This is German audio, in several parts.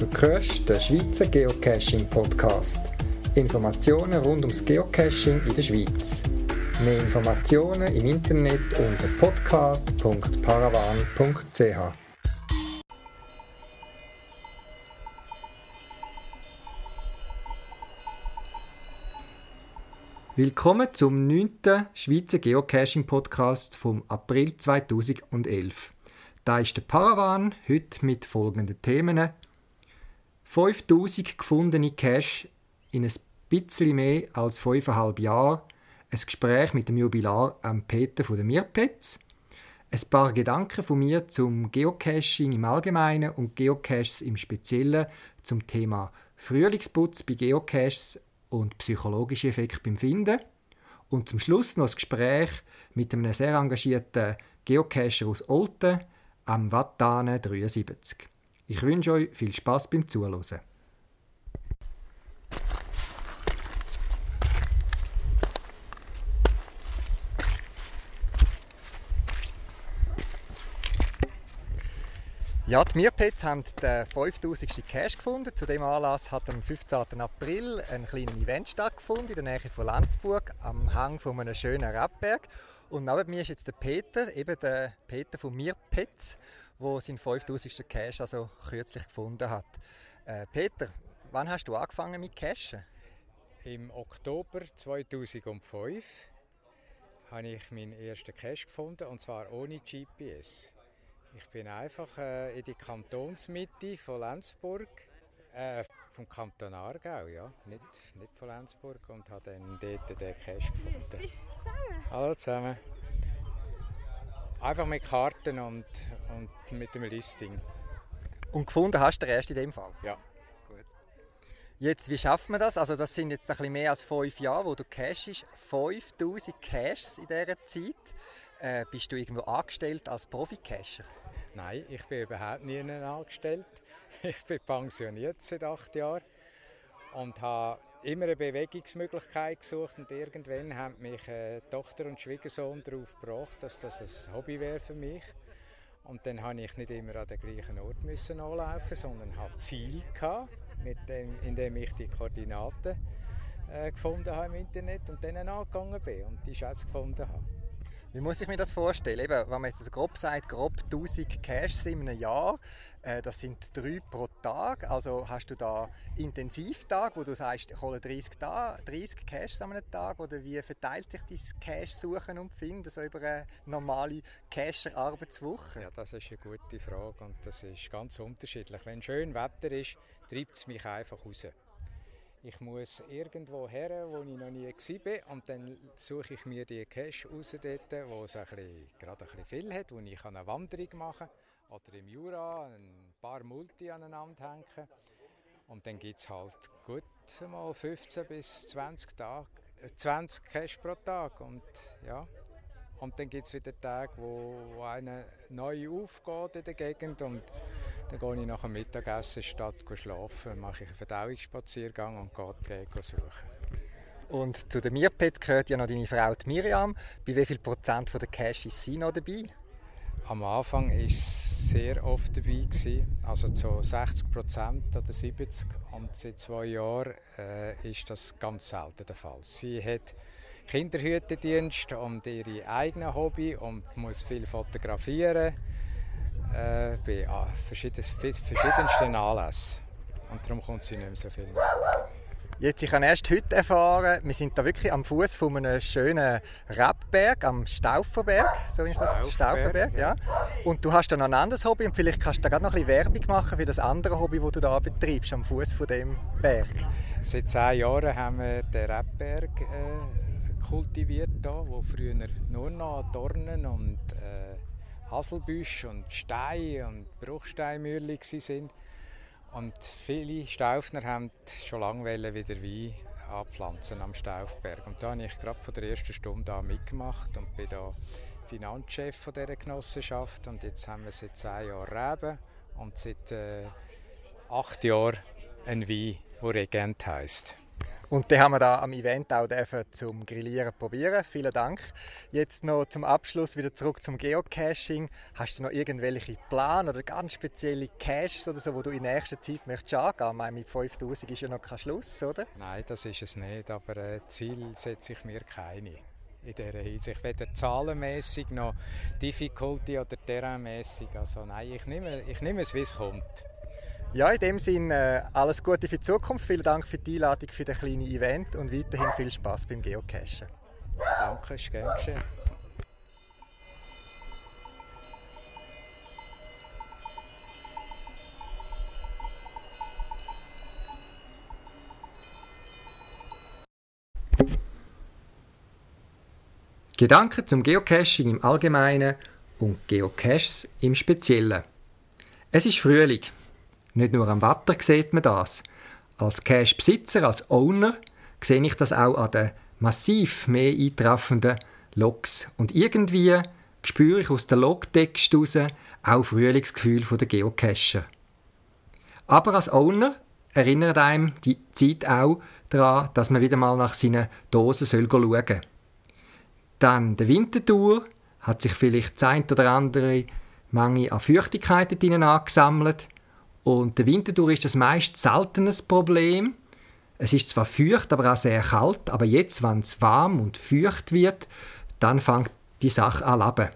Du hörst den Schweizer Geocaching Podcast. Informationen rund ums Geocaching in der Schweiz. Mehr Informationen im Internet unter podcast.paravan.ch. Willkommen zum 9. Schweizer Geocaching Podcast vom April 2011. Da ist der Paravan heute mit folgenden Themen. 5000 gefundene Cache in ein bisschen mehr als 5,5 Jahren. Ein Gespräch mit dem Jubilar am Peter von der Mirpetz. Ein paar Gedanken von mir zum Geocaching im Allgemeinen und Geocaches im Speziellen zum Thema Frühlingsputz bei Geocaches und psychologische Effekte beim Finden. Und zum Schluss noch ein Gespräch mit einem sehr engagierten Geocacher aus Olten, am Wattane 73. Ich wünsche euch viel Spaß beim Zuhören. Ja, die Mirpets haben den 5000. Cash gefunden. Zu dem Anlass hat am 15. April ein kleines Event stattgefunden in der Nähe von Landsburg am Hang von einem schönen Radberg. Und neben mir ist jetzt der Peter, eben der Peter von Mirpets, der seinen 5000. Cash also kürzlich gefunden hat. Äh, Peter, wann hast du angefangen mit Cashen? Im Oktober 2005 habe ich meinen ersten Cache gefunden und zwar ohne GPS. Ich bin einfach äh, in die Kantonsmitte von Lenzburg, äh, vom Kanton Aargau, ja, nicht, nicht von Lenzburg, und habe dann dort den Cache gefunden. Hallo zusammen. Einfach mit Karten und, und mit dem Listing. Und gefunden hast du den erst in dem Fall? Ja. Gut. Jetzt, wie schafft man das? Also das sind jetzt ein bisschen mehr als fünf Jahre, wo du cashest. 5000 Caches in dieser Zeit. Äh, bist du irgendwo angestellt als Profi-Cacher? Nein, ich bin überhaupt nie angestellt. Ich bin pensioniert seit acht Jahren und habe immer eine Bewegungsmöglichkeit gesucht und irgendwann haben mich äh, Tochter und Schwiegersohn darauf gebracht, dass das ein Hobby wäre für mich. Und dann habe ich nicht immer an den gleichen Ort müssen anlaufen, sondern hatte Ziel gehabt, mit dem, indem ich die Koordinaten äh, gefunden habe im Internet und dann angegangen bin und die Schätze gefunden habe. Wie muss ich mir das vorstellen? Eben, wenn man jetzt grob sagt, grob 1000 Caches in einem Jahr, äh, das sind drei pro Tag. Also hast du da Intensivtag, wo du sagst, ich hole 30, da, 30 Caches an einem Tag? Oder wie verteilt sich dein Cache-Suchen und Finden so über eine normale Cacher-Arbeitswoche? Ja, das ist eine gute Frage und das ist ganz unterschiedlich. Wenn schön Wetter ist, treibt es mich einfach raus. Ich muss irgendwo her, wo ich noch nie war und dann suche ich mir die Cache raus, wo es gerade ein bisschen viel hat, wo ich eine Wanderung machen kann oder im Jura ein paar Multi aneinander hängen. Und dann gibt es halt gut mal 15 bis 20, Tage, 20 Cache pro Tag. Und, ja. und dann gibt es wieder Tage, wo, wo einer neu aufgeht in der Gegend und dann gehe ich nach dem Mittagessen statt schlafen, mache ich einen Verdauungsspaziergang und gehe die suchen. Und zu den Mirpets gehört ja noch deine Frau die Miriam. Bei wie viel Prozent von der Cash ist sie noch dabei? Am Anfang war sie sehr oft dabei, also zu 60 Prozent oder 70 und seit zwei Jahren äh, ist das ganz selten der Fall. Sie hat Kinderhütendienst und ihre eigenen Hobby und muss viel fotografieren äh, bei ah, verschieden, verschiedensten Anlässen. Und darum kommt sie nicht mehr so viel mit. Jetzt, ich habe erst heute erfahren, wir sind da wirklich am Fuß von einem schönen Rebberg, am Stauferberg, so ich das Stauferberg, ja. Und du hast da noch ein anderes Hobby und vielleicht kannst du da gerade noch ein bisschen Werbung machen für das andere Hobby, das du da betreibst, am Fuß von dem Berg. Seit zehn Jahren haben wir den Rebberg äh, kultiviert da, wo früher nur noch Dornen und äh, Haselbüsche und Steine und Bruchsteinmürli sind. Und viele Staufner haben schon lange wieder Wein anpflanzen am Staufberg. Und da habe ich gerade von der ersten Stunde an mitgemacht und bin da Finanzchef von dieser Genossenschaft. Und jetzt haben wir seit zehn Jahren Reben und seit äh, acht Jahren ein Wein, der Regent heisst. Und den haben wir da am Event auch zum Grillieren probieren. Vielen Dank. Jetzt noch zum Abschluss wieder zurück zum Geocaching. Hast du noch irgendwelche Pläne oder ganz spezielle Caches oder so, wo du in nächster Zeit möchtest angehen? Ich mit 5000 ist ja noch kein Schluss, oder? Nein, das ist es nicht, aber äh, Ziel setze ich mir keine in dieser Hinsicht. Weder zahlenmäßig noch Difficulty oder terrainmäßig. Also nein, ich nehme, ich nehme es, wie es kommt. Ja, in dem Sinne äh, alles Gute für die Zukunft. Vielen Dank für die Einladung für das kleine Event und weiterhin viel Spaß beim Geocachen. Danke, ist gern geschehen. Gedanken zum Geocaching im Allgemeinen und Geocaches im Speziellen. Es ist Frühling. Nicht nur am Wetter sieht man das. Als Cache-Besitzer, als Owner, sehe ich das auch an den massiv mehr eintreffenden Logs. Und irgendwie spüre ich aus der Logtext heraus auch Frühlingsgefühl der Geocacher. Aber als Owner erinnert einem die Zeit auch daran, dass man wieder mal nach seinen Dosen schauen soll. Dann der Wintertour hat sich vielleicht das ein oder andere Menge an Feuchtigkeit drinnen angesammelt. Und der Wintertour ist das meist seltenes Problem. Es ist zwar feucht, aber auch sehr kalt, aber jetzt, wenn es warm und feucht wird, dann fängt die Sache an leben.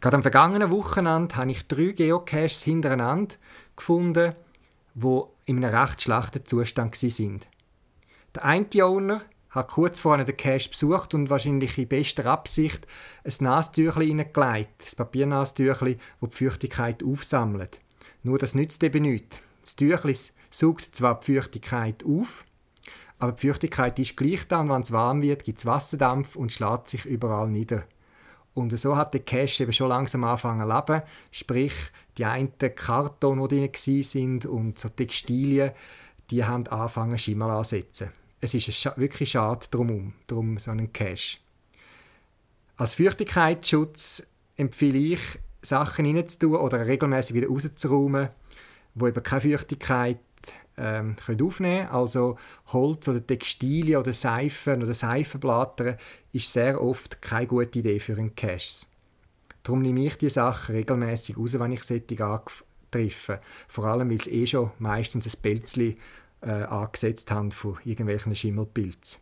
Gerade am vergangenen Wochenende habe ich drei Geocaches hintereinander gefunden, wo in einem recht schlechten Zustand sind. Der eine Owner hat kurz vorher den Cache besucht und wahrscheinlich in bester Absicht ein Nastüchli hineingelegt, das Papiernastüchli, das die Feuchtigkeit aufsammelt. Nur das nützt eben nichts. Das Tüchli saugt zwar die Feuchtigkeit auf, aber die Feuchtigkeit ist gleich da und wenn es warm wird, gibt es Wasserdampf und schlägt sich überall nieder. Und so hat der Cache eben schon langsam angefangen zu leben. Sprich, die einen Karton, die drin sind und so Textilien, die haben angefangen Schimmel ansetzen. Es ist wirklich schade drum, drum so einen Cache. Als Feuchtigkeitsschutz empfehle ich, Sachen reinzutun oder regelmäßig wieder rauszuräumen, wo eben keine Feuchtigkeit ähm, aufnehmen können. Also Holz oder Textilien oder Seifen oder Seifenblätter ist sehr oft keine gute Idee für einen Cache. Darum nehme ich die Sachen regelmäßig raus, wenn ich solche antreffe. Vor allem, weil es eh schon meistens ein Pelzli äh, angesetzt haben von irgendwelchen Schimmelpilzen.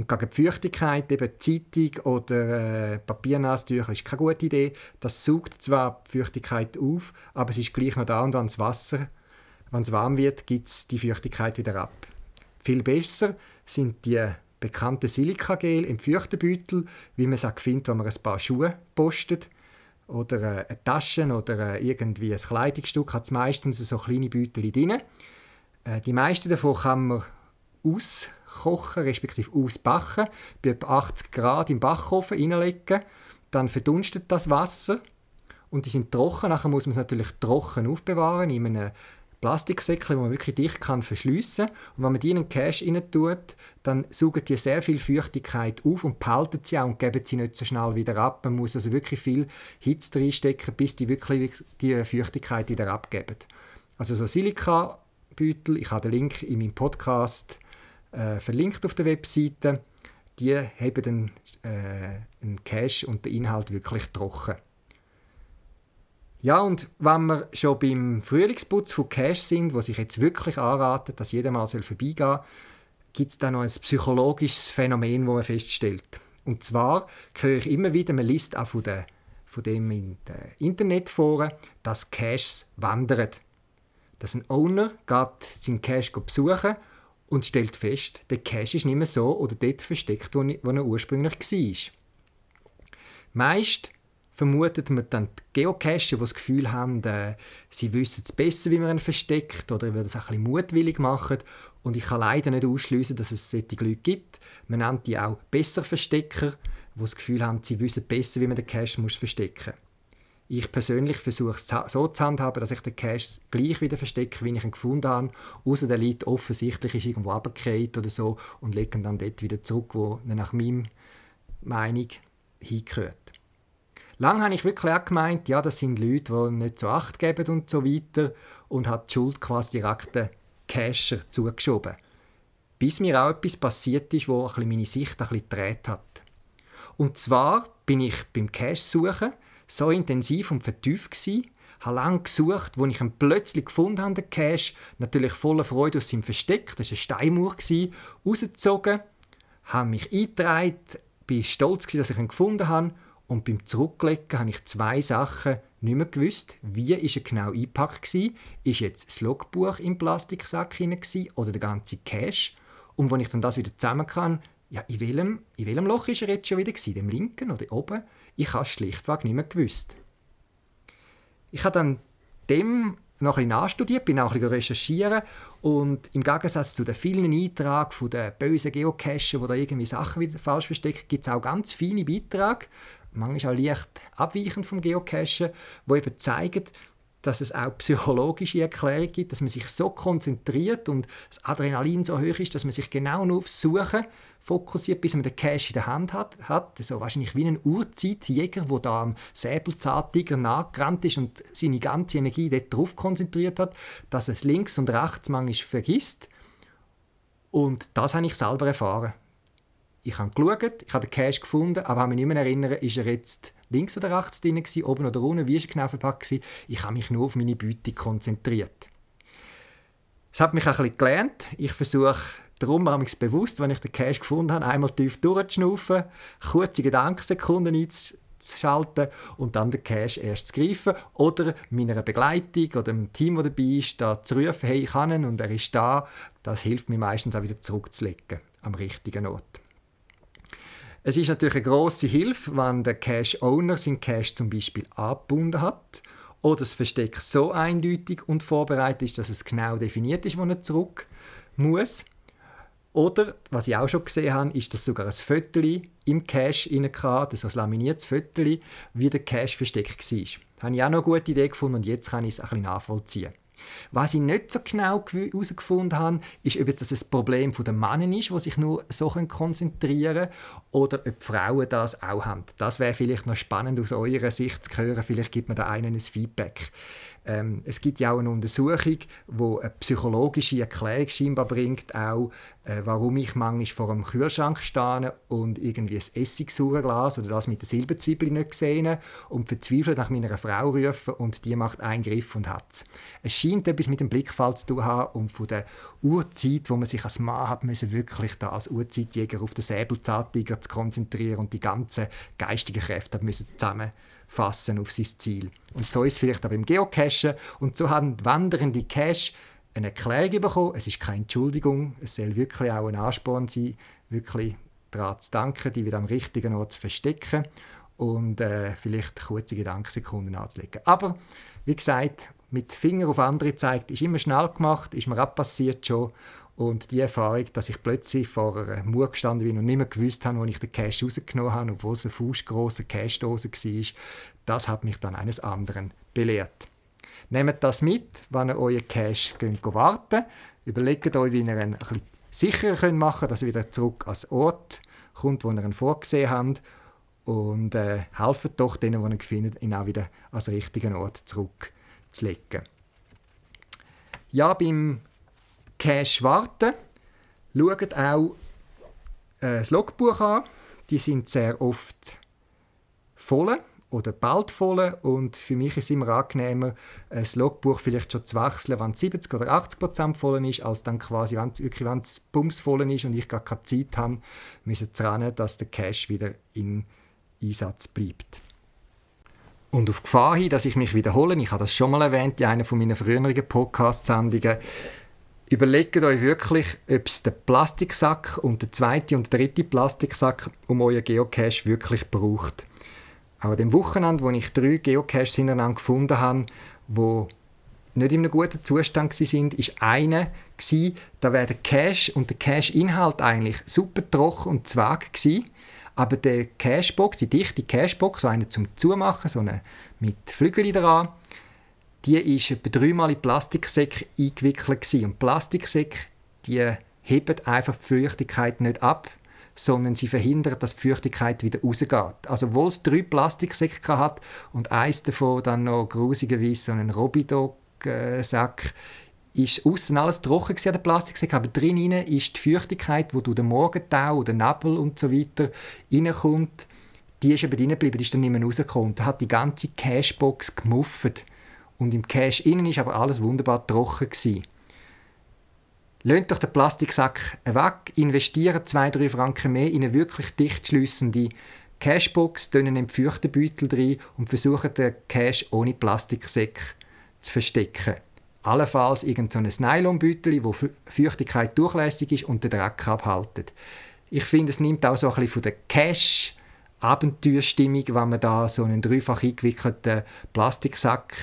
Und gegen die Feuchtigkeit, eben Zeitung oder äh, Papiernastücher, ist keine gute Idee. Das saugt zwar die Feuchtigkeit auf, aber es ist gleich noch da und das Wasser. Wenn es warm wird, gibt es die Feuchtigkeit wieder ab. Viel besser sind die bekannten Silikagel im Feuchtebeutel, wie man es auch findet, wenn man ein paar Schuhe postet. Oder äh, eine Tasche oder äh, irgendwie ein Kleidungsstück hat es meistens so kleine Beutel drin. Äh, die meisten davon kann man auskochen, respektive ausbacken, bei etwa 80 Grad im Backofen reinlegen. Dann verdunstet das Wasser und die sind trocken. Nachher muss man es natürlich trocken aufbewahren in einem Plastiksäckchen, wo man wirklich dicht kann verschliessen. Und wenn man die in einen Cache rein tut, dann saugen die sehr viel Feuchtigkeit auf und behalten sie auch und geben sie nicht so schnell wieder ab. Man muss also wirklich viel Hitze reinstecken, bis die wirklich die Feuchtigkeit wieder abgeben. Also so Silika Beutel. Ich habe den Link in meinem Podcast äh, verlinkt auf der Webseite. Die haben dann äh, einen Cache und den Inhalt wirklich trocken. Ja, und wenn wir schon beim Frühlingsputz von Cache sind, wo sich jetzt wirklich anraten, dass jeder mal vorbeigehen soll, gibt es da noch ein psychologisches Phänomen, das man feststellt. Und zwar höre ich immer wieder, man liest auch von, der, von dem in den Internetforen, dass Caches wandern dass ein Owner geht seinen Cache besuchen und stellt fest, der Cache ist nicht mehr so oder dort versteckt, wo er ursprünglich war. Meist vermutet man dann die Geocacher, die das Gefühl haben, äh, sie wissen es besser, wie man ihn versteckt oder weil das ein bisschen mutwillig machen. Und ich kann leider nicht ausschließen, dass es solche Leute gibt. Man nennt die auch besser Verstecker, die das Gefühl haben, sie wissen besser, wie man den Cache muss verstecken muss. Ich persönlich versuche es so zu handhaben, dass ich den Cache gleich wieder verstecke, wie ich ihn gefunden habe. Außer der liegt offensichtlich ist irgendwo runtergefallen oder so und lege ihn dann dort wieder zurück, wo er nach meiner Meinung hingehört. Lang habe ich wirklich auch gemeint, ja, das sind Leute, die nicht so Acht geben und so weiter und hat die Schuld quasi direkt den Cacher zugeschoben. bis mir auch etwas passiert ist, wo ein meine Sicht ein bisschen gedreht hat. Und zwar bin ich beim Cash-Suchen so intensiv und vertieft gewesen, habe lange gesucht, wo ich ihn plötzlich gefunden habe, den Cash, natürlich voller Freude aus seinem Versteck, das war ein Steinmauer, rausgezogen, habe mich eingetragen, bin stolz gewesen, dass ich ihn gefunden habe und beim Zurücklegen habe ich zwei Sachen nicht mehr gewusst. Wie ist er genau eingepackt war? Ist jetzt das Logbuch im Plastiksack hinein oder der ganze Cash? Und wenn ich dann das wieder zusammen kann, ja, in welchem, in welchem Loch ist er jetzt schon wieder gewesen? Dem linken oder oben? Ich habe es schlichtweg nicht mehr gewusst. Ich habe dann dem noch ein bisschen nachstudiert, bin auch ein bisschen recherchieren und im Gegensatz zu den vielen Einträgen von den bösen Geocachen, wo da irgendwie Sachen wieder falsch verstecken, gibt es auch ganz feine Beiträge, manchmal auch leicht abweichend vom Geocachen, wo eben zeigen, dass es auch psychologische Erklärungen gibt, dass man sich so konzentriert und das Adrenalin so hoch ist, dass man sich genau nur aufs Suchen fokussiert, bis man den Cache in der Hand hat. hat. So wahrscheinlich wie ein Urzeitjäger, der da am Säbelzahntiger nachgerannt ist und seine ganze Energie dort drauf konzentriert hat, dass es links und rechts manchmal vergisst. Und das habe ich selber erfahren. Ich habe geschaut, ich habe den Cache gefunden, aber habe mich nicht mehr erinnern, ist er jetzt links oder rechts drin gewesen, oben oder unten, wie ist er genau verpackt gewesen. Ich habe mich nur auf meine Beute konzentriert. Es hat mich auch ein bisschen gelernt. Ich versuche darum habe ich es bewusst, wenn ich den Cache gefunden habe, einmal tief durchzuschnaufen, kurze Gedankensekunden einzuschalten und dann den Cache erst zu greifen oder meiner Begleitung oder dem Team, das dabei ist, da zu rufen, hey, ich kann ihn und er ist da. Das hilft mir meistens auch wieder zurückzulegen am richtigen Ort. Es ist natürlich eine große Hilfe, wenn der Cache-Owner seinen Cache zum Beispiel abgebunden hat oder das Versteck so eindeutig und vorbereitet ist, dass es genau definiert ist, wo er zurück muss. Oder, was ich auch schon gesehen habe, ist, dass sogar ein Foto im Cache hatte, so ein laminiertes Foto, wie der Cache versteckt war. Das habe ich auch noch eine gute Idee gefunden und jetzt kann ich es ein bisschen nachvollziehen. Was ich nicht so genau herausgefunden habe, ist, ob das ein Problem der Männer ist, die sich nur so konzentrieren können, oder ob die Frauen das auch haben. Das wäre vielleicht noch spannend aus eurer Sicht zu hören. Vielleicht gibt man da einen ein Feedback. Ähm, es gibt ja auch eine Untersuchung, wo eine psychologische Erklärung scheinbar bringt, auch äh, warum ich manchmal vor einem Kühlschrank stehe und irgendwie ein Essigsauerglas oder das mit der Silberzwiebel nicht sehe und verzweifelt nach meiner Frau rufe und die macht einen Griff und hat es. Es scheint etwas mit dem Blickfall zu tun haben und von der Urzeit, wo man sich als Mann hat müssen, wirklich da als Urzeitjäger auf den Säbelzahntiger zu konzentrieren und die ganzen geistigen Kräfte müssen zusammen fassen auf sein Ziel. Und so ist es vielleicht auch beim Geocachen. Und so haben wandernde Cache eine Erklärung bekommen. Es ist keine Entschuldigung. Es soll wirklich auch ein Ansporn sein, wirklich daran zu danken, die wieder am richtigen Ort zu verstecken und äh, vielleicht kurze Gedankensekunden anzulegen. Aber wie gesagt, mit Finger auf andere zeigt, ist immer schnell gemacht, ist mir abpassiert schon. Und die Erfahrung, dass ich plötzlich vor einer Mauer gestanden bin und nicht mehr gewusst habe, wo ich den Cash rausgenommen habe, obwohl es eine fußgroße Cash-Dose war, das hat mich dann eines anderen belehrt. Nehmt das mit, wenn ihr euren Cash geht, warten Überlegt euch, wie ihr ihn ein sicherer machen könnt, dass er wieder zurück ans Ort kommt, wo ihr ihn vorgesehen habt. Und äh, helft doch denen, die ihn findet, ihn auch wieder ans richtige Ort zurückzulegen. Ja, beim Cache warten. Schaut auch äh, das Logbuch an. Die sind sehr oft voll oder bald voll und für mich ist es immer angenehmer, das Logbuch vielleicht schon zu wechseln, wenn es 70 oder 80 Prozent voll ist, als dann quasi, wenn es wirklich wenn es bums voll ist und ich gar keine Zeit habe, müssen rennen, dass der Cache wieder in Einsatz bleibt. Und auf Gefahr hin, dass ich mich wiederhole, ich habe das schon mal erwähnt in einer meiner früheren Podcast-Sendungen, Überlegt euch wirklich, ob es den Plastiksack und den zweiten und dritten Plastiksack um euren Geocache wirklich braucht. Auch an dem Wochenende, wo ich drei Geocaches hintereinander gefunden habe, wo nicht in einem guten Zustand sind, ist einer gsi, da wäre der Cache und der Cache-Inhalt eigentlich super trocken und zwag gsi, aber der Cashbox, die dichte Cashbox, so eine zum Zumachen, so eine mit Flügeln dran, die ist etwa dreimal in Plastiksäcke eingewickelt gewesen. Und Plastiksäcke, die heben einfach die Feuchtigkeit nicht ab, sondern sie verhindern, dass die Feuchtigkeit wieder rausgeht. Also obwohl es drei Plastiksäcke hat und eins davon dann noch grusigerweise so einen Robidog-Sack, ist außen alles trocken an der Plastiksäcke, aber drinnen ist die Feuchtigkeit, die durch den Morgentau oder Nebel und so weiter reinkommt, die ist eben drin geblieben, die ist dann nicht mehr rausgekommen. Da hat die ganze Cashbox gemuffet. Und im Cash innen ist aber alles wunderbar trocken gewesen. Lönt doch den Plastiksack weg, investieren 2-3 Franken mehr in eine wirklich dicht schliessende Cashbox, tun einen feuchten Beutel rein und versuchen den Cash ohne Plastiksäck zu verstecken. Allenfalls irgendein so Nylonbeutel, wo Feuchtigkeit durchlässig ist und den Dreck abhaltet. Ich finde, es nimmt auch so ein bisschen von der Cash Abenteuerstimmung, wenn man da so einen dreifach eingewickelten Plastiksack,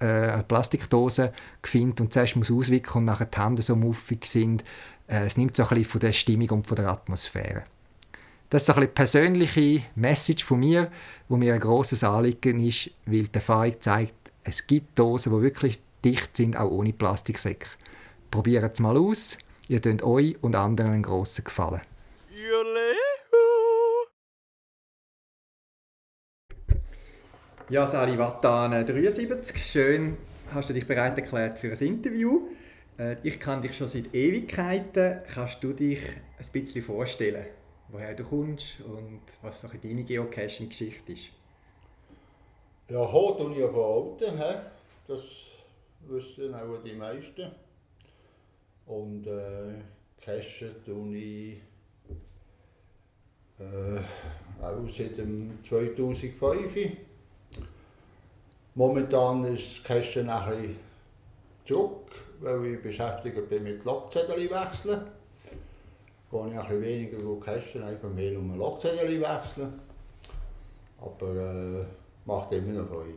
äh, eine Plastikdose findet und zuerst muss auswickeln und nachher die Hände so muffig sind. Äh, es nimmt so ein bisschen von der Stimmung und von der Atmosphäre. Das ist so eine persönliche Message von mir, wo mir ein großes Anliegen ist, weil die Erfahrung zeigt, es gibt Dosen, die wirklich dicht sind, auch ohne Plastiksäcke. Probiert es mal aus, ihr tut euch und anderen einen grossen Gefallen. Ja, Sali Wattan 73, schön hast du dich bereit erklärt für ein Interview. Äh, ich kann dich schon seit Ewigkeiten. Kannst du dich ein bisschen vorstellen? woher du kommst und was so deine Geocaching-Geschichte ist. Ja, hier tue ich von Alten, he? das wissen auch die meisten. Und äh, cachen tue ich äh, auch seit dem 2005. Momentan ist das Cashen ein bisschen zurück, weil ich beschäftigt bin mit Lokzettel wechseln gehe ich ein bisschen weniger cashen, einfach mehr um ein Lokzettel wechseln. Aber äh, macht immer noch Freude.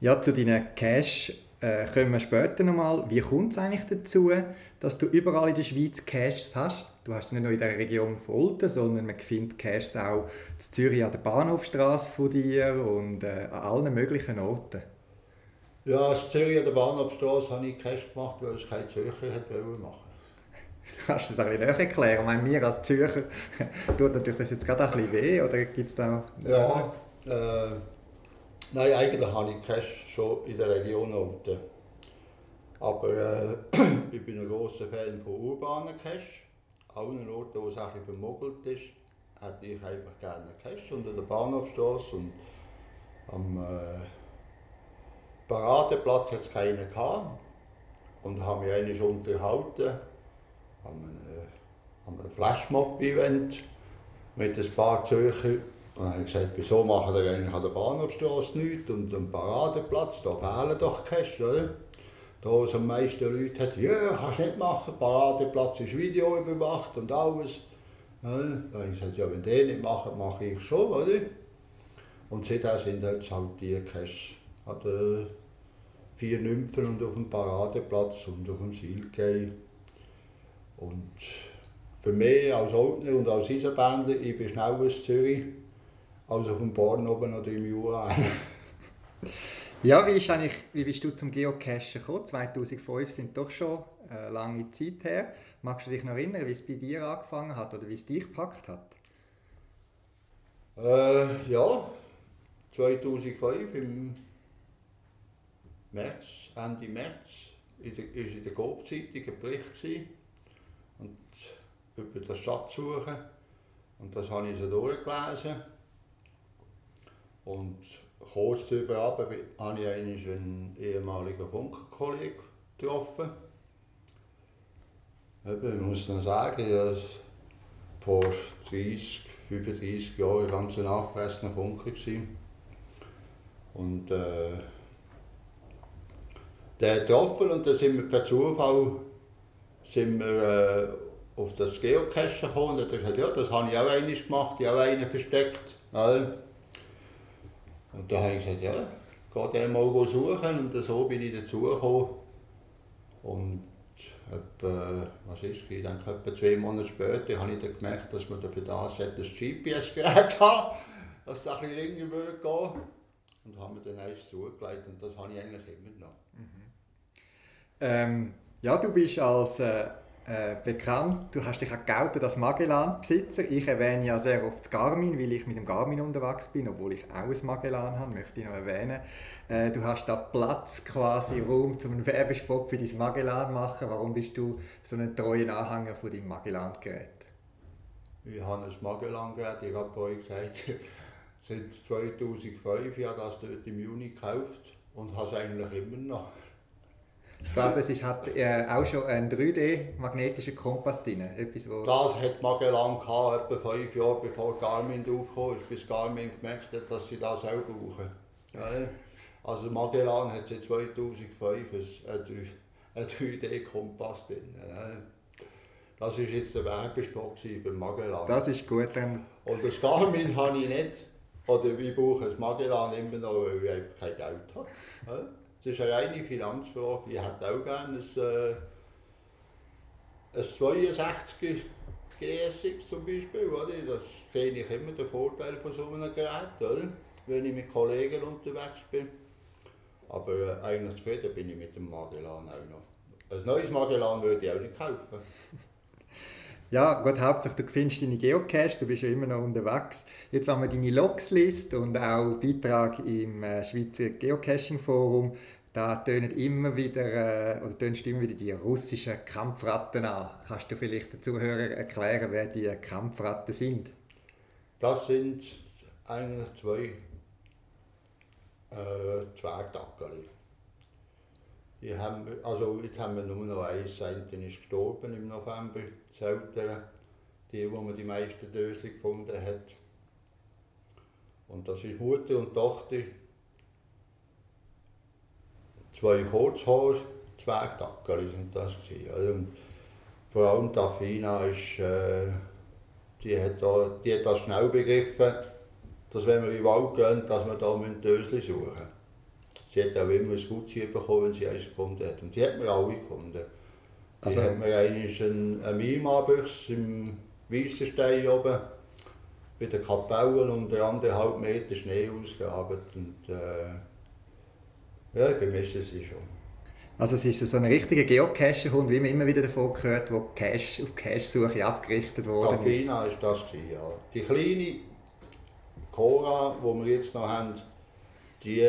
Ja, zu deinen Cash äh, kommen wir später nochmal. Wie kommt es eigentlich dazu, dass du überall in der Schweiz Caches hast? Du hast nicht nur in der Region von Olten, sondern man findet Caches auch in Zürich an der Bahnhofstrasse von dir und äh, an allen möglichen Orten. Ja, in Zürich an der Bahnhofstrasse habe ich Cache gemacht, weil es keine Zürcher machen wollte. Kannst du das ein bisschen näher erklären? Ich meine, mir als Zürcher tut natürlich das jetzt gerade ein bisschen weh, oder gibt es da... Ja, äh, nein, eigentlich habe ich Cash schon in der Region unten. Aber äh, ich bin ein großer Fan von urbanen Cash. Allen Orten, wo es ein bisschen ist, hätte ich einfach gerne Cash unter der Bahnhofstrasse und am äh, Paradeplatz hat es keinen gehabt. Und haben mich eigentlich unterhalten an einem, Flashmob-Event mit ein paar Zürcher. Und habe gesagt, wieso machen wir eigentlich an der Bahnhofstrasse nichts und am Paradeplatz, da fehlen doch Cash, oder? Da wo es am meisten Leute hat, ja, kannst nicht machen, Paradeplatz ist Video überwacht und alles. Ja, da habe ich gesagt, ja, wenn die nicht machen, mache ich schon, oder? Und seitdem sind jetzt halt die Cash an den vier Nymphen und auf dem Paradeplatz und auf dem Silkei. Und für mich als Ordner und als Eisenbahner, ich bin schneller in Zürich als auf dem Born oben oder im Jura. ja, wie, ist eigentlich, wie bist du zum Geocachen gekommen? 2005 sind doch schon eine lange Zeit her. Magst du dich noch erinnern, wie es bei dir angefangen hat oder wie es dich gepackt hat? Äh, ja, 2005 im März, Ende März, war in der Coop-Zeitung ein Bericht. Und über das Schatzsuchen. Und das habe ich so durchgelesen. Und kurz darüber habe ich einen ehemaligen Funkerkollegen getroffen. Ich muss noch sagen, dass vor 30, 35 Jahren ein ganz nachgefressener Funker war. Und äh, der getroffen und dann sind wir per Zufall sind wir äh, auf das Geocache gekommen und hat gesagt, ja, das habe ich auch einmal gemacht, ich habe auch einen versteckt. Ja. Und da habe ich gesagt, ja, geh den mal suchen und so bin ich dazugekommen. Und etwa, was ist, ich denke, etwa zwei Monate später habe ich dann gemerkt, dass man für das ein GPS-Gerät hat, dass es ein bisschen länger würde. Und haben mir dann eins zugelegt und das habe ich eigentlich immer noch. Mhm. Ähm ja, du bist als äh, äh, bekannt. Du hast dich auch geoutet als Magellan-Besitzer. Ich erwähne ja sehr oft Garmin, weil ich mit dem Garmin unterwegs bin, obwohl ich auch ein Magellan habe, möchte ich noch erwähnen. Äh, du hast da Platz, quasi Raum, um einen Werbespot für dein Magellan machen. Warum bist du so ein treuer Anhänger von deinem Magellan-Gerät? Ich habe ein Magellan-Gerät, ich habe vorhin gesagt, seit 2005 ja das dort im Juni gekauft und habe es eigentlich immer noch. Ich glaube, es hat äh, auch schon einen 3D-magnetischen Kompass drin. Etwas, wo das hat Magellan gehabt, etwa fünf Jahre bevor Garmin aufkam, bis Garmin gemerkt hat, dass sie das auch brauchen. Ja. Also Magellan hat seit 2005 einen 3D-Kompass drin. Das war jetzt der Werbespot beim Magellan. Das ist gut. Dann. Und das Garmin habe ich nicht. Oder ich brauche das Magellan immer noch, weil ich einfach kein Geld habe. Das ist eine reine Finanzfrage. Ich hätte auch gerne ein, äh, ein 62 GSX zum Beispiel. Oder? Das sehe ich immer den Vorteil von so einem Gerät, oder? wenn ich mit Kollegen unterwegs bin. Aber äh, eigentlich zufrieden bin ich mit dem Magellan auch noch. Ein neues Magellan würde ich auch nicht kaufen. Ja, gut, hauptsächlich du findest deine Geocache, du bist ja immer noch unterwegs. Jetzt, wenn man deine Logs liest und auch Beitrag im äh, Schweizer Geocaching Forum, da tönen immer wieder, äh, oder tönst immer wieder die russischen Kampfratten an. Kannst du vielleicht den Zuhörern erklären, wer die Kampfratten sind? Das sind eigentlich zwei äh, Zwergdackerli. Die haben, also jetzt haben wir nur noch eins, eine ist gestorben im November, das ältere, die, wo man die meisten Dösel gefunden hat. Und das ist Mutter und Tochter, zwei Kurzhaar, Zwergdackerli sind das gewesen. Und vor allem die Affina ist, äh, die, hat da, die hat das schnell begriffen, dass wenn wir in den Wald gehen, dass wir da Dösli suchen müssen sie hat auch immer ein Gutziehen bekommen, wenn sie eins gefunden hat. Und die hat mir alle gefunden. Die also, hat mir einmal ein, ein Mimabüchs im Weissenstein oben bei den Kapellen unter anderthalb Meter Schnee ausgearbeitet. Und, äh, ja, ich vermisse sie schon. Also es ist so ein richtiger Geocacher-Hund, wie man immer wieder davon gehört, wo Cache, auf Cache-Suche abgerichtet wurde. Tafina ist das ja. Die kleine Cora, die wir jetzt noch haben, die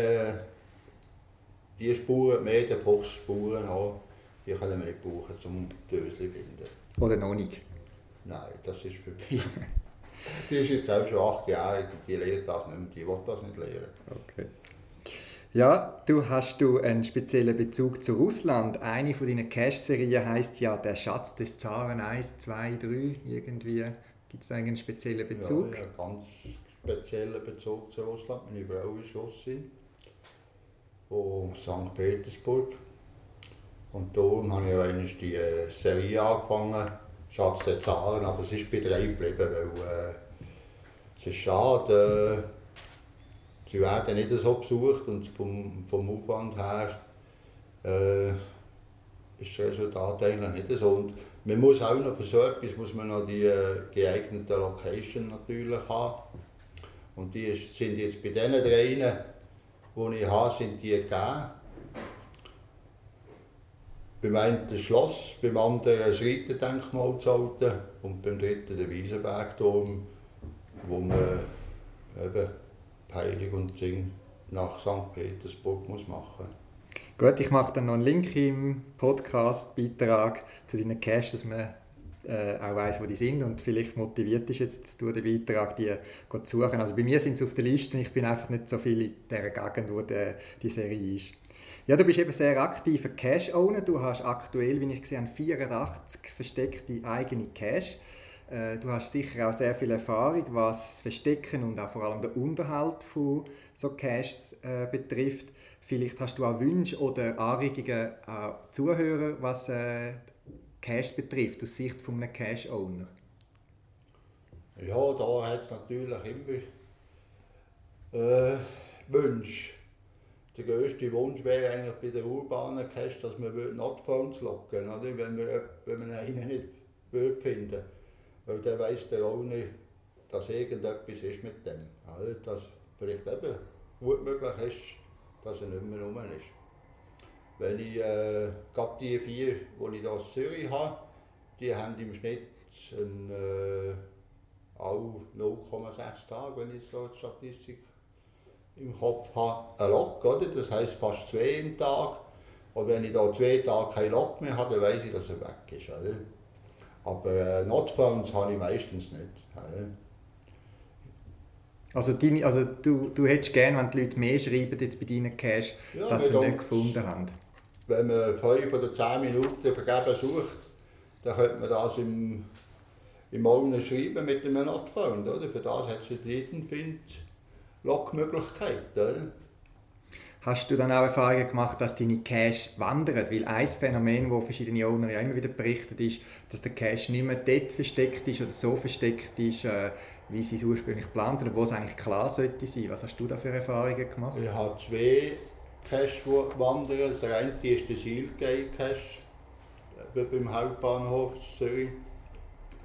die Spuren, mehr der Fuchsspuren haben, die können wir nicht brauchen, um Dösli zu finden. Oder noch nicht? Nein, das ist für mich. die ist jetzt auch schon acht Jahre alt die lehrt das nicht mehr, die will das nicht lehren. Okay. Ja, du hast du einen speziellen Bezug zu Russland. Eine von deinen Cash-Serien heißt ja Der Schatz des Zaren 1, 2, 3, irgendwie. Gibt es einen speziellen Bezug? Ja, einen ganz speziellen Bezug zu Russland. Meine Frau ist Russin von St. Petersburg. Und darum habe ich auch die äh, Serie angefangen, Schatz der Zahlen, aber es ist bei drei geblieben, weil äh, es ist schade, äh, sie werden nicht so besucht und vom, vom Aufwand her äh, ist das Resultat eigentlich nicht so. Und man muss auch noch für so etwas muss man noch die äh, geeignete Location natürlich haben. Und die ist, sind jetzt bei diesen dreien die ich habe, sind die gegeben. Beim einen das Schloss, beim anderen das Reiterdenkmal zu halten und beim dritten der Wiesenbergturm, wo man eben Heilig und Sing nach St. Petersburg muss machen Gut, ich mache dann noch einen Link im Podcast-Beitrag zu deinen Caches, dass man äh, auch weiss, wo die sind und vielleicht motiviert ist jetzt durch den Beitrag, die zu suchen. Also bei mir sind sie auf der Liste ich bin einfach nicht so viel in der Gegend, wo die, die Serie ist. Ja, du bist eben sehr aktiver Cash-Owner. Du hast aktuell, wie ich gesehen habe, 84 versteckte eigene Cash. Äh, du hast sicher auch sehr viel Erfahrung, was Verstecken und auch vor allem den Unterhalt von so Caches äh, betrifft. Vielleicht hast du auch Wünsche oder Anregungen an Zuhörer, was äh, Cash betrifft, aus Sicht von einem Cash-Owner? Ja, da hat es natürlich immer äh, Wünsche. Der grösste Wunsch wäre eigentlich bei der urbanen Cash, dass man Notphones locken oder? Wenn, wir, wenn man einen nicht finden würde. Weil dann weiss der Owner, dass irgendetwas ist mit dem. Also, dass vielleicht eben gut möglich ist, dass er nicht mehr rum ist. Wenn ich äh, gerade die vier, die ich hier in Zürich habe, die haben im Schnitt ein, äh, auch 0,6 Tage, wenn ich so die Statistik im Kopf habe, eine Lok, oder? das heisst fast zwei im Tag. Und wenn ich da zwei Tage keine Lok mehr habe, dann weiss ich, dass er weg ist. Oder? Aber äh, Notphones habe ich meistens nicht. Oder? Also, deine, also du, du hättest gerne, wenn die Leute mehr schreiben jetzt bei deinen Cash, ja, dass sie nicht gefunden haben. Wenn man fünf oder zehn Minuten vergeben sucht, dann könnte man das im, im Morgen schreiben mit einem Notphone. Oder? Für das hat es in dritten Find Logmöglichkeit. Hast du dann auch Erfahrungen gemacht, dass deine Cache wandern? Weil ein Phänomen, das verschiedene Owner ja immer wieder berichten, ist, dass der Cache nicht mehr dort versteckt ist oder so versteckt ist, äh, wie sie es ursprünglich geplant haben, wo es eigentlich klar sollte sein. Was hast du da für Erfahrungen gemacht? Ich habe zwei Wandern. Das eine ist der Sealgate Cache äh, beim Hauptbahnhof Zürich.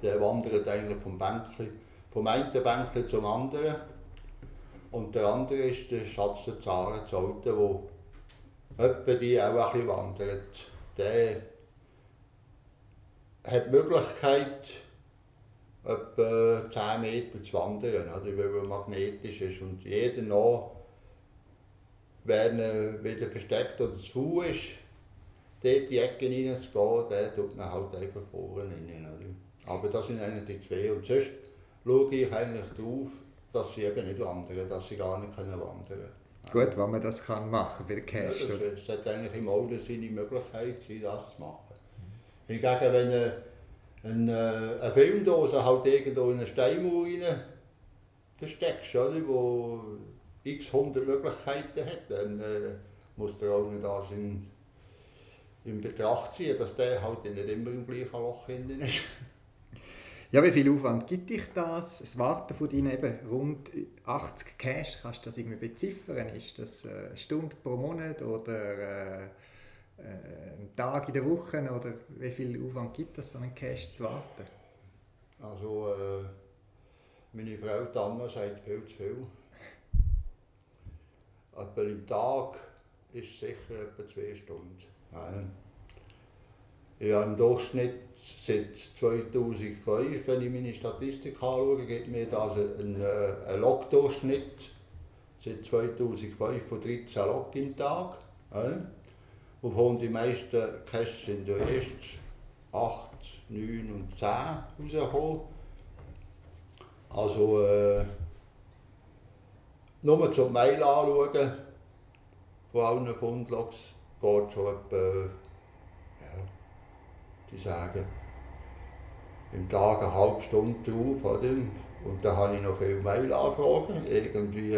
Der wandert eigentlich vom, Bänkli, vom einen Bänkli zum anderen. Und der andere ist der Schatz der Zaren zu Alten, wo etwa die auch ein bisschen wandert. Der hat die Möglichkeit, etwa 10 Meter zu wandern, oder, weil er magnetisch ist. Und jeder noch, wenn er wieder versteckt oder zu Fuß ist, dort die Ecke reinzugehen, der tut man halt einfach vorne rein. Oder? Aber das sind eigentlich die zwei. Und sonst schaue ich eigentlich darauf, dass sie eben nicht wandern, dass sie gar nicht können wandern können. Gut, wenn man das kann machen der Cash. Ja, das, sollte eigentlich im Auto seine Möglichkeit sein, das zu machen. Hingegen, wenn eine, eine, eine Filmdose halt irgendwo in eine Steinmauer rein versteckst, oder, wo x hundert Möglichkeiten hat, dann äh, muss der auch nicht das in, in Betracht ziehen, dass der halt nicht immer im gleichen Loch hinten ist. Ja, wie viel Aufwand gibt dich das? Das Warten von deinen eben rund 80 Cash, kannst du das irgendwie beziffern? Ist das eine Stunde pro Monat oder äh, äh, ein Tag in der Woche? Oder wie viel Aufwand gibt es, so einen Cash zu warten? Also, äh, meine Frau Tanna sagt viel zu viel. Aber im Tag ist sicher etwa zwei Stunden. Nein. Ich habe im Durchschnitt seit 2005, wenn ich meine Statistik anschaue, gibt mir das einen, äh, einen Log-Durchschnitt seit 2005 von 13 Log im Tag. Ja. Wovon die meisten Caches sind ja erst 8, 9 und 10 rausgekommen. Also äh, nur zum Mail anschauen von allen Fundlogs geht schon etwa die sagen, im Tag eine halbe Stunde drauf. Oder? Und dann habe ich noch viele Mail-Anfragen. Irgendwie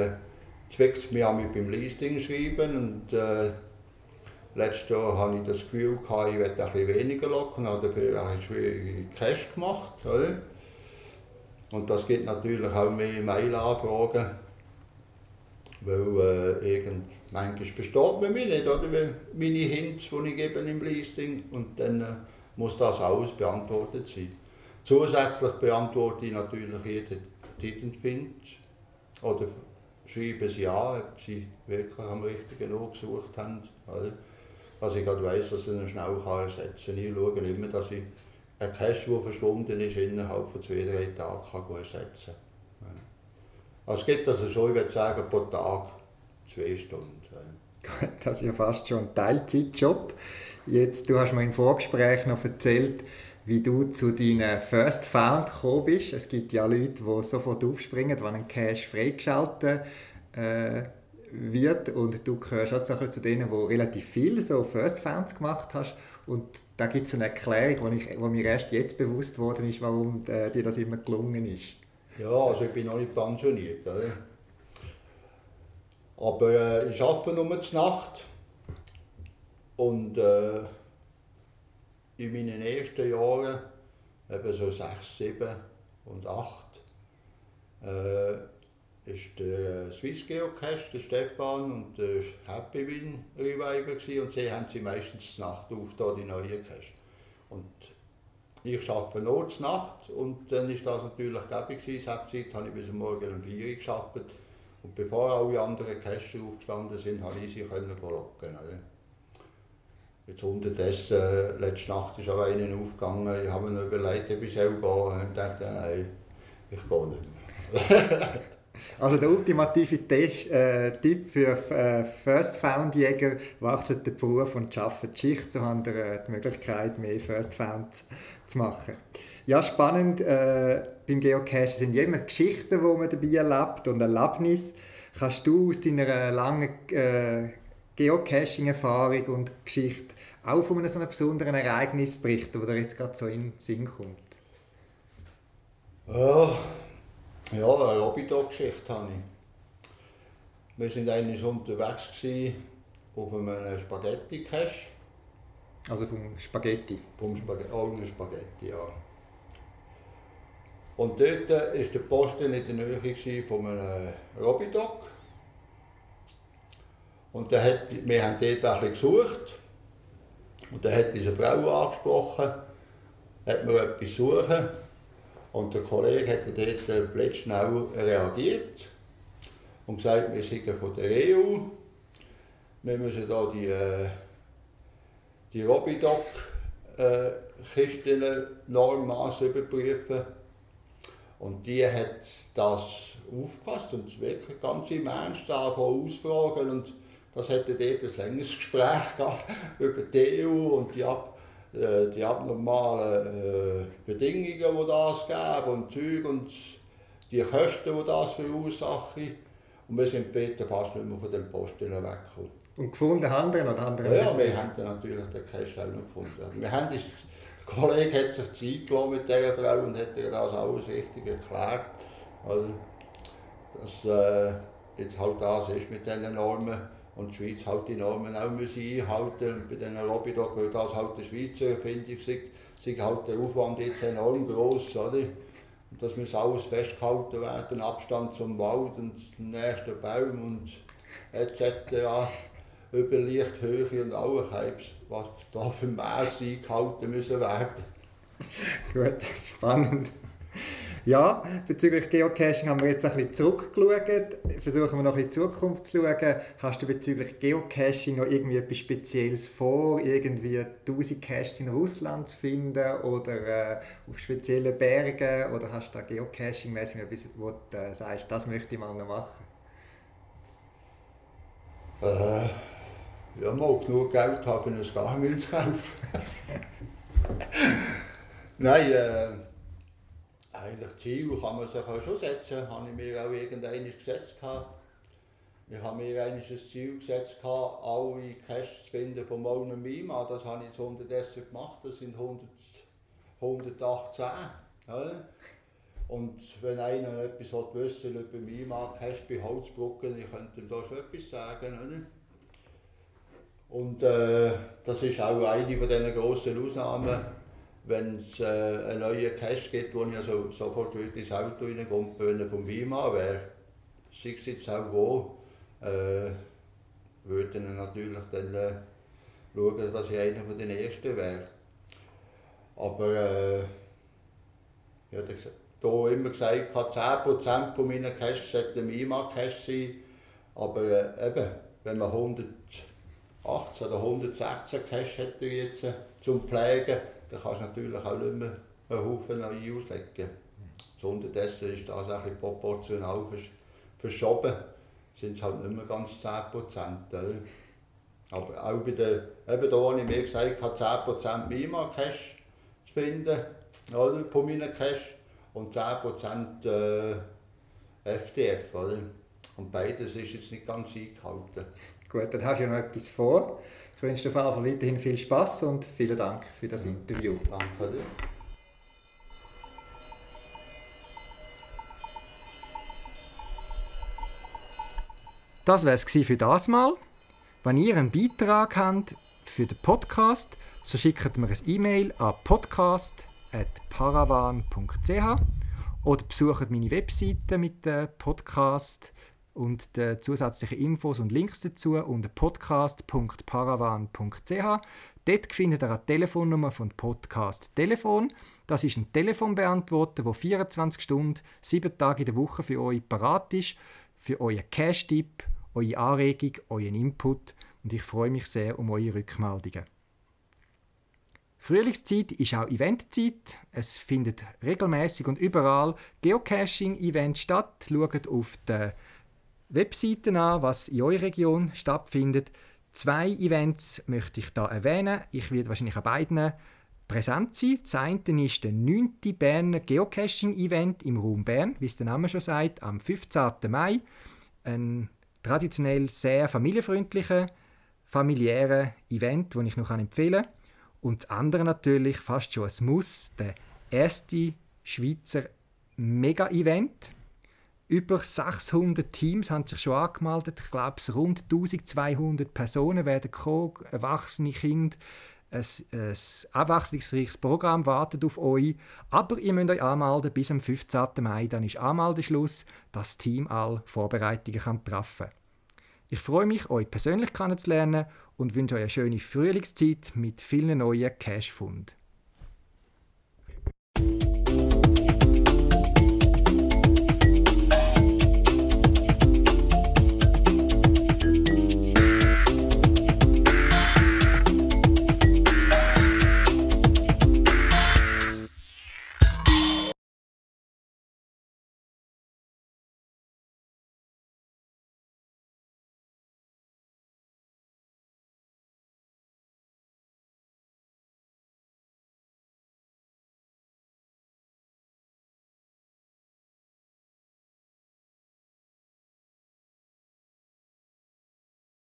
zweckt mich auch mit beim Listing schreiben. Und äh, letztes Jahr hatte ich das Gefühl, gehabt, ich werde bisschen weniger locken, habe dafür ein schwierige Cash gemacht. Oder? Und das gibt natürlich auch mehr Mail-Anfragen. Weil äh, irgend, manchmal versteht man mich nicht, oder? meine Hints, die ich gebe im Listing. Und dann äh, muss das alles beantwortet sein. Zusätzlich beantworte ich natürlich jeden Titelfind oder schreibe sie an, ob sie wirklich am richtigen Ort gesucht haben. Oder? Dass ich gerade weiss, dass ich ihn schnell ersetzen kann. Ich schaue immer, dass ich einen Cash, der verschwunden ist, innerhalb von zwei, drei Tagen kann ersetzen kann. Also es gibt also schon, ich würde sagen, pro Tag zwei Stunden. Das ist ja fast schon ein Teilzeitjob. Jetzt, du hast mir im Vorgespräch noch erzählt, wie du zu deinen First Found gekommen bist. Es gibt ja Leute, die sofort aufspringen, wenn ein Cache freigeschaltet äh, wird und du gehörst auch zu denen, die relativ viel so First Founds gemacht hast und da gibt es eine Erklärung, die, ich, mir erst jetzt bewusst worden ist, warum äh, dir das immer gelungen ist. Ja, also ich bin noch nicht pensioniert. Oder? Aber äh, ich arbeite nur zur Nacht und äh, in meinen ersten Jahren, eben so sechs, sieben und acht, äh, ist der äh, Swiss Geocache, der Stefan und der Happy Win Reviver gewesen, und sie haben sie meistens Nacht auf, da die neuen Cache. Und ich arbeite nur zur Nacht und dann ist das natürlich gäbig gewesen. Zeit habe ich bis morgen um 4 Uhr gearbeitet. Und bevor alle anderen Cacher aufgestanden sind, habe ich sie können locken. Jetzt unterdessen, äh, letzte Nacht ist auch einer aufgegangen, ich habe mir überlegt, ob ich selber gehe. Und dachte, nein, ich gehe nicht mehr. Also der ultimative Test, äh, Tipp für äh, First Found Jäger, wechselt den Beruf und arbeitet die Schicht, so haben wir äh, die Möglichkeit, mehr First Found zu machen. Ja, spannend äh, beim Geocachen sind immer Geschichten, die man dabei erlebt und Erlebnisse. Kannst du aus deiner langen äh, Geocaching-Erfahrung und Geschichte auch von einem so einem besonderen Ereignis berichten, das dir jetzt gerade so in den Sinn kommt? Ja, ja eine Lobby-Geschichte habe ich. Wir waren eigentlich unterwegs auf einem Spaghetti-Cache. Also vom Spaghetti? Vom Spaghetti, oh, Spaghetti, ja. Und dort war der Posten in der Nähe von einem Robidog. Und der hat, wir haben dort ein bisschen gesucht. Und dann hat diese Frau angesprochen, hat mir etwas suchen. Und der Kollege hat dort plötzlich schnell reagiert und gesagt, wir sind von der EU. Wir müssen hier die, äh, die Robidoc-Kisten äh, Normmaß überprüfen. Und die hat das aufgefasst und wirklich ganz im Ernst davon ausfragen. Und das hätte dort ein längeres Gespräch über die EU und die, ab, äh, die abnormalen äh, Bedingungen, die das gab und Zeug und die Kosten, die das verursachen. Und wir sind später fast nicht mehr von dem Posten weggekommen. Und gefunden haben wir oder andere? Ja, ja wir haben natürlich den Cash auch noch gefunden. Wir haben das, der Kollege hat sich Zeit gelassen mit dieser Frau und hat ihr das alles richtig erklärt. Also, dass äh, jetzt halt das ist mit diesen Normen und die Schweiz halt die Normen auch müssen einhalten bei diesen Lobbydoc, weil das halt der Schweizer Erfindung ist halt der Aufwand jetzt enorm groß. Oder? Und das muss alles festgehalten werden, Abstand zum Wald und zum nächsten Baum und etc. über und alle Krebs, was da für Maße eingehalten müssen werden. Gut, spannend. Ja, bezüglich Geocaching haben wir jetzt ein bisschen zurückgeschaut. Versuchen wir noch in die Zukunft zu schauen. Hast du bezüglich Geocaching noch irgendwie etwas Spezielles vor? Irgendwie 1000 Caches in Russland zu finden oder äh, auf speziellen Bergen? Oder hast du da Geocaching-mäßig etwas, wo du äh, sagst, das möchte ich mal noch machen? Äh, ja, mal genug Geld haben, um ein Garmin zu kaufen. Nein, äh, eigentlich Ziel kann man sich auch schon setzen, habe ich mir auch irgendeines gesetzt gehabt. Ich habe mir ein Ziel gesetzt, alle Caches zu finden von Mona Mima. Das habe ich jetzt unterdessen gemacht, das sind 100, 118. Ja. Und wenn einer etwas wissen über Mima Cache bei Holzbrücken, ich könnte ihm da schon etwas sagen. Und äh, das ist auch eine von diesen grossen Ausnahmen wenn es äh, einen neuen Cache gibt, wo ich also sofort wieder ins Auto reinkomme, wenn er vom Weimar wäre, sei es jetzt auch wo, äh, würde ich natürlich dann äh, schauen, dass ich einer von den Ersten wäre. Aber äh, ich habe hier immer gesagt, ich habe 10% von meinen Caches sollten Weimar-Cache sein, aber äh, eben, wenn man 118 oder 116 Cache hätte jetzt äh, zum Pflegen, dann kannst du natürlich auch nicht mehr einen Haufen neu auslegen. Unterdessen ist das ein proportional verschoben. Sind es halt nicht mehr ganz 10% Aber auch bei der, eben da habe ich mir gesagt, ich habe 10 Mima-Cash zu finden, oder, von meinen Cash und 10 äh, FDF. Oder? Und beides ist jetzt nicht ganz eingehalten. Gut, dann hast du ja noch etwas vor. Ich wünsche dir auf weiterhin viel Spaß und vielen Dank für das Interview. Danke dir. Das wäre es für das Mal. Wenn ihr einen Beitrag habt für den Podcast, so schickt mir ein E-Mail an podcast.paravan.ch oder besucht meine Webseite mit dem Podcast und die zusätzlichen Infos und Links dazu unter podcast.paravan.ch. Dort findet ihr eine Telefonnummer von Podcast Telefon. Das ist ein Telefonbeantworter, der 24 Stunden, 7 Tage in der Woche für euch parat ist, für euren Cash-Tipp, eure Anregung, euren Input. Und ich freue mich sehr um eure Rückmeldungen. Frühlingszeit ist auch Eventzeit. Es findet regelmäßig und überall Geocaching-Events statt. Schaut auf der Webseiten an, was in eurer Region stattfindet. Zwei Events möchte ich da erwähnen. Ich werde wahrscheinlich an beiden präsent sein. Das eine ist der 9. Berner Geocaching-Event im Raum Bern, wie es der Name schon sagt, am 15. Mai. Ein traditionell sehr familienfreundlicher, familiärer Event, den ich noch empfehlen kann. Und das andere natürlich fast schon ein Muss, der erste Schweizer Mega-Event. Über 600 Teams haben sich schon angemeldet. Ich glaube, es rund 1200 Personen werden kommen, erwachsene Kinder. Ein, abwechslungsreiches Programm wartet auf euch. Aber ihr müsst euch anmelden bis am 15. Mai. Dann ist Anmeldeschluss, dass das Team alle Vorbereitungen kann treffen kann. Ich freue mich, euch persönlich kennenzulernen und wünsche euch eine schöne Frühlingszeit mit vielen neuen Cash-Funden.